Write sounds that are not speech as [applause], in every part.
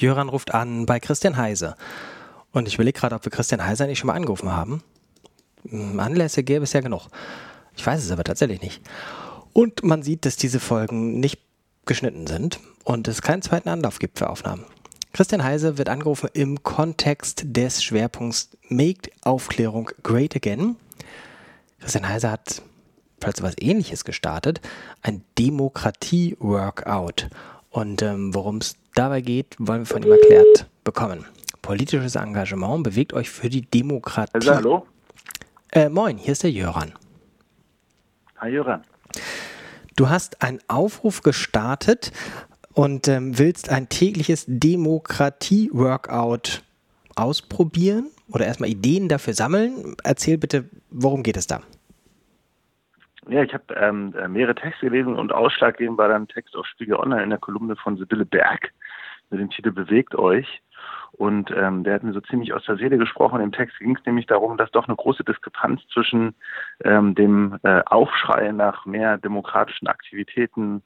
Jöran ruft an bei Christian Heise. Und ich überlege gerade, ob wir Christian Heise nicht schon mal angerufen haben. Hm, Anlässe gäbe es ja genug. Ich weiß es aber tatsächlich nicht. Und man sieht, dass diese Folgen nicht geschnitten sind und es keinen zweiten Anlauf gibt für Aufnahmen. Christian Heise wird angerufen im Kontext des Schwerpunkts Make Aufklärung Great Again. Christian Heise hat falls was ähnliches gestartet, ein Demokratie-Workout. Und ähm, worum es dabei geht, wollen wir von ihm erklärt bekommen. Politisches Engagement bewegt euch für die Demokratie. Also, hallo? Äh, moin, hier ist der Jöran. Hi Jöran. Du hast einen Aufruf gestartet und ähm, willst ein tägliches Demokratie-Workout ausprobieren oder erstmal Ideen dafür sammeln. Erzähl bitte, worum geht es da? Ja, ich habe ähm, mehrere Texte gelesen und ausschlaggebend war dann ein Text auf Spiegel Online in der Kolumne von Sibylle Berg mit dem Titel Bewegt euch. Und ähm, der hat mir so ziemlich aus der Seele gesprochen. Im Text ging es nämlich darum, dass doch eine große Diskrepanz zwischen ähm, dem äh, Aufschrei nach mehr demokratischen Aktivitäten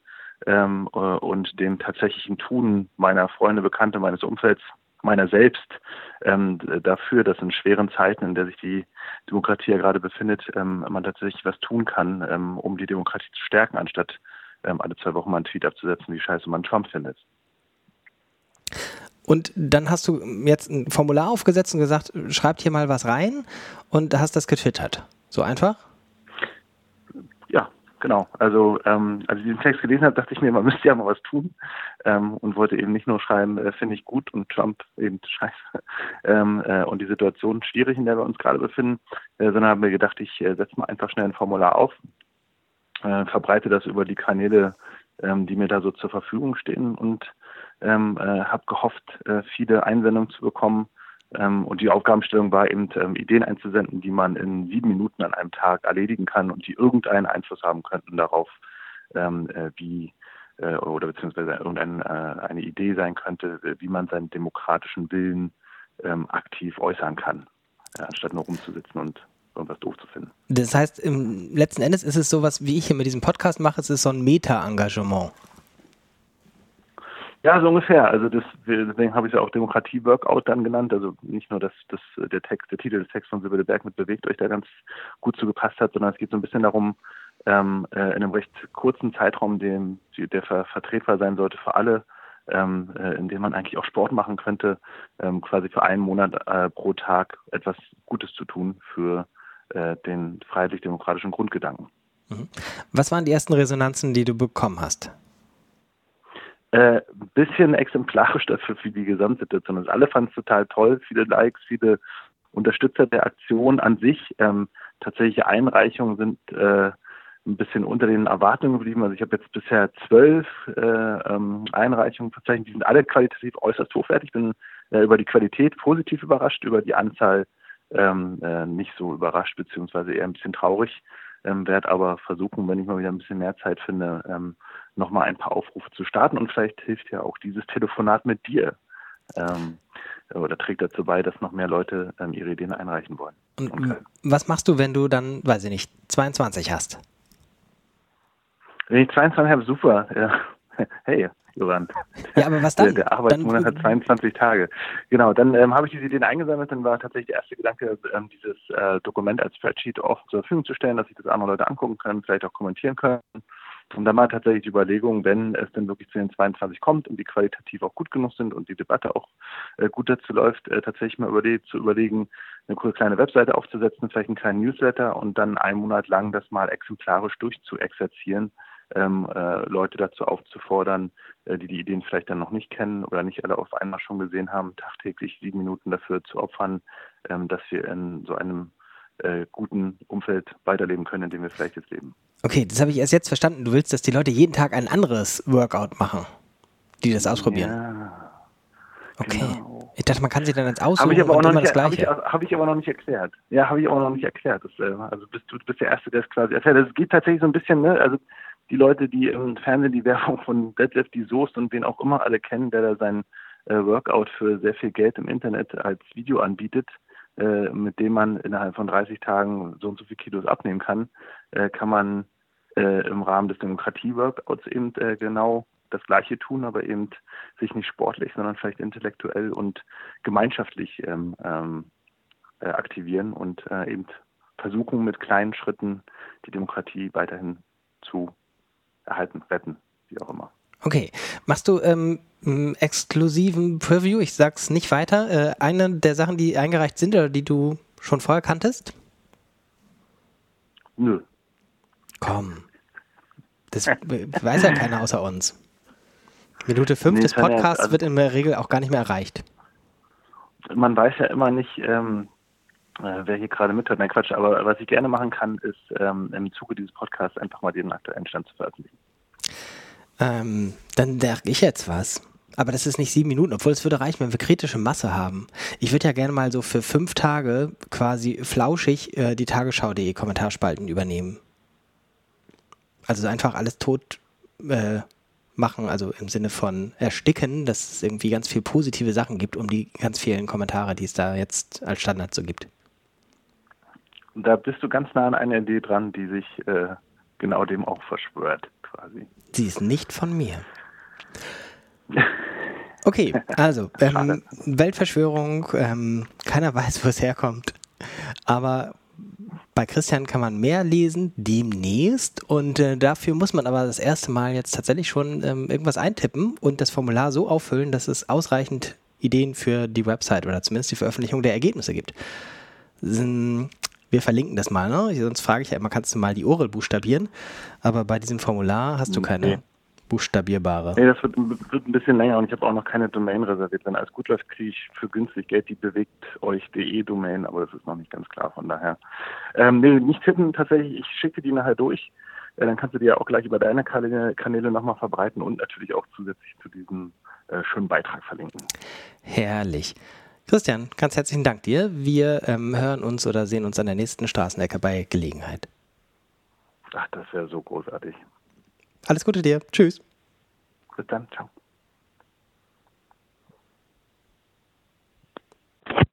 ähm, äh, und dem tatsächlichen Tun meiner Freunde, Bekannte, meines Umfelds, meiner selbst ähm, dafür, dass in schweren Zeiten, in der sich die Demokratie ja gerade befindet, ähm, man tatsächlich was tun kann, ähm, um die Demokratie zu stärken, anstatt ähm, alle zwei Wochen mal einen Tweet abzusetzen, wie scheiße man Trump findet. Und dann hast du jetzt ein Formular aufgesetzt und gesagt, schreibt hier mal was rein und hast das getwittert. So einfach? Ja, genau. Also ähm, als ich diesen Text gelesen habe, dachte ich mir, man müsste ja mal was tun ähm, und wollte eben nicht nur schreiben, äh, finde ich gut und Trump eben [laughs] scheiße ähm, äh, und die Situation schwierig, in der wir uns gerade befinden, äh, sondern habe mir gedacht, ich äh, setze mal einfach schnell ein Formular auf, äh, verbreite das über die Kanäle, ähm, die mir da so zur Verfügung stehen und ähm, äh, habe gehofft, äh, viele Einsendungen zu bekommen. Ähm, und die Aufgabenstellung war eben, ähm, Ideen einzusenden, die man in sieben Minuten an einem Tag erledigen kann und die irgendeinen Einfluss haben könnten darauf, ähm, äh, wie äh, oder beziehungsweise irgendeine äh, eine Idee sein könnte, wie man seinen demokratischen Willen ähm, aktiv äußern kann, äh, anstatt nur rumzusitzen und irgendwas doof zu finden. Das heißt, im letzten Endes ist es sowas, wie ich hier mit diesem Podcast mache, es ist so ein Meta-Engagement. Ja, so ungefähr. Also das, deswegen habe ich es ja auch Demokratie-Workout dann genannt. Also nicht nur, dass, dass der Text, der Titel des Texts von Sibylle Berg mit bewegt euch da ganz gut zugepasst hat, sondern es geht so ein bisschen darum, ähm, äh, in einem recht kurzen Zeitraum, dem, der ver vertretbar sein sollte für alle, ähm, äh, in dem man eigentlich auch Sport machen könnte, ähm, quasi für einen Monat äh, pro Tag etwas Gutes zu tun für äh, den freiheitlich-demokratischen Grundgedanken. Mhm. Was waren die ersten Resonanzen, die du bekommen hast? Äh, ein bisschen exemplarisch dafür für die Gesamtsituation. Also alle fanden es total toll, viele Likes, viele Unterstützer der Aktion an sich. Ähm, tatsächliche Einreichungen sind äh, ein bisschen unter den Erwartungen geblieben. Also ich habe jetzt bisher zwölf äh, ähm, Einreichungen verzeichnet. Die sind alle qualitativ äußerst hochwertig. Ich bin äh, über die Qualität positiv überrascht, über die Anzahl ähm, äh, nicht so überrascht, beziehungsweise eher ein bisschen traurig. Ähm, werde aber versuchen, wenn ich mal wieder ein bisschen mehr Zeit finde, ähm, nochmal ein paar Aufrufe zu starten und vielleicht hilft ja auch dieses Telefonat mit dir ähm, oder trägt dazu bei, dass noch mehr Leute ähm, ihre Ideen einreichen wollen. Und okay. was machst du, wenn du dann, weiß ich nicht, 22 hast? Wenn ich 22 habe, super. Ja. [laughs] Hey, Joran. Ja, aber was dann? Der, der Arbeitsmonat dann, hat 22 Tage. Genau, dann ähm, habe ich diese Ideen eingesammelt. Dann war tatsächlich der erste Gedanke, ähm, dieses äh, Dokument als Spreadsheet offen zur Verfügung zu stellen, dass sich das andere Leute angucken können, vielleicht auch kommentieren können. Und dann war tatsächlich die Überlegung, wenn es denn wirklich zu den 22 kommt und die qualitativ auch gut genug sind und die Debatte auch äh, gut dazu läuft, äh, tatsächlich mal überle zu überlegen, eine kleine Webseite aufzusetzen, vielleicht einen kleinen Newsletter und dann einen Monat lang das mal exemplarisch durchzuexerzieren, ähm, äh, Leute dazu aufzufordern, äh, die die Ideen vielleicht dann noch nicht kennen oder nicht alle auf einmal schon gesehen haben, tagtäglich sieben Minuten dafür zu opfern, ähm, dass wir in so einem äh, guten Umfeld weiterleben können, in dem wir vielleicht jetzt leben. Okay, das habe ich erst jetzt verstanden. Du willst, dass die Leute jeden Tag ein anderes Workout machen, die das ausprobieren. Ja. Okay. Genau. Ich dachte, man kann sich dann als aussuchen habe ich aber auch noch nicht, Habe ich, hab ich, aber noch nicht erklärt. Ja, habe ich aber noch nicht erklärt. Das, äh, also bist du bist der Erste, der es quasi erklärt. Es geht tatsächlich so ein bisschen, ne? Also die Leute, die im Fernsehen die [laughs] Werbung von Deadlift, die Soest und den auch immer alle kennen, der da sein äh, Workout für sehr viel Geld im Internet als Video anbietet, äh, mit dem man innerhalb von 30 Tagen so und so viele Kilos abnehmen kann, äh, kann man äh, im Rahmen des Demokratie-Workouts eben äh, genau das Gleiche tun, aber eben sich nicht sportlich, sondern vielleicht intellektuell und gemeinschaftlich ähm, ähm, äh, aktivieren und eben versuchen mit kleinen Schritten die Demokratie weiterhin zu erhalten, retten, wie auch immer. Okay. Machst du ähm, exklusiven Preview? Ich sag's nicht weiter. Äh, eine der Sachen, die eingereicht sind oder die du schon vorher kanntest? Nö. Komm. Das weiß ja [laughs] keiner außer uns. Minute 5 nee, des Podcasts ja, also, wird in der Regel auch gar nicht mehr erreicht. Man weiß ja immer nicht, ähm, äh, wer hier gerade mithört. Nein, Quatsch. Aber was ich gerne machen kann, ist ähm, im Zuge dieses Podcasts einfach mal den aktuellen Stand zu veröffentlichen. Ähm, dann sage ich jetzt was. Aber das ist nicht sieben Minuten, obwohl es würde reichen, wenn wir kritische Masse haben. Ich würde ja gerne mal so für fünf Tage quasi flauschig äh, die Tagesschau.de Kommentarspalten übernehmen. Also einfach alles tot äh, machen, also im Sinne von ersticken, dass es irgendwie ganz viel positive Sachen gibt, um die ganz vielen Kommentare, die es da jetzt als Standard so gibt. Da bist du ganz nah an einer Idee dran, die sich äh, genau dem auch verschwört, quasi. Sie ist nicht von mir. [laughs] Okay, also ähm, Weltverschwörung, ähm, keiner weiß, wo es herkommt. Aber bei Christian kann man mehr lesen, demnächst. Und äh, dafür muss man aber das erste Mal jetzt tatsächlich schon ähm, irgendwas eintippen und das Formular so auffüllen, dass es ausreichend Ideen für die Website oder zumindest die Veröffentlichung der Ergebnisse gibt. Wir verlinken das mal, ne? Sonst frage ich ja immer, kannst du mal die Orel buchstabieren? Aber bei diesem Formular hast du keine nee. buchstabierbare. Nee, das wird, wird, ein bisschen länger und ich habe auch noch keine Domain reserviert. Wenn alles gut läuft, kriege ich für günstig Geld die bewegt euch.de Domain, aber das ist noch nicht ganz klar, von daher. Ähm, nee, nicht tippen, tatsächlich, ich schicke die nachher durch. Äh, dann kannst du die ja auch gleich über deine Kanäle, Kanäle nochmal verbreiten und natürlich auch zusätzlich zu diesem äh, schönen Beitrag verlinken. Herrlich. Christian, ganz herzlichen Dank dir. Wir ähm, hören uns oder sehen uns an der nächsten Straßenecke bei Gelegenheit. Ach, das wäre so großartig. Alles Gute dir. Tschüss. Bis dann. Ciao.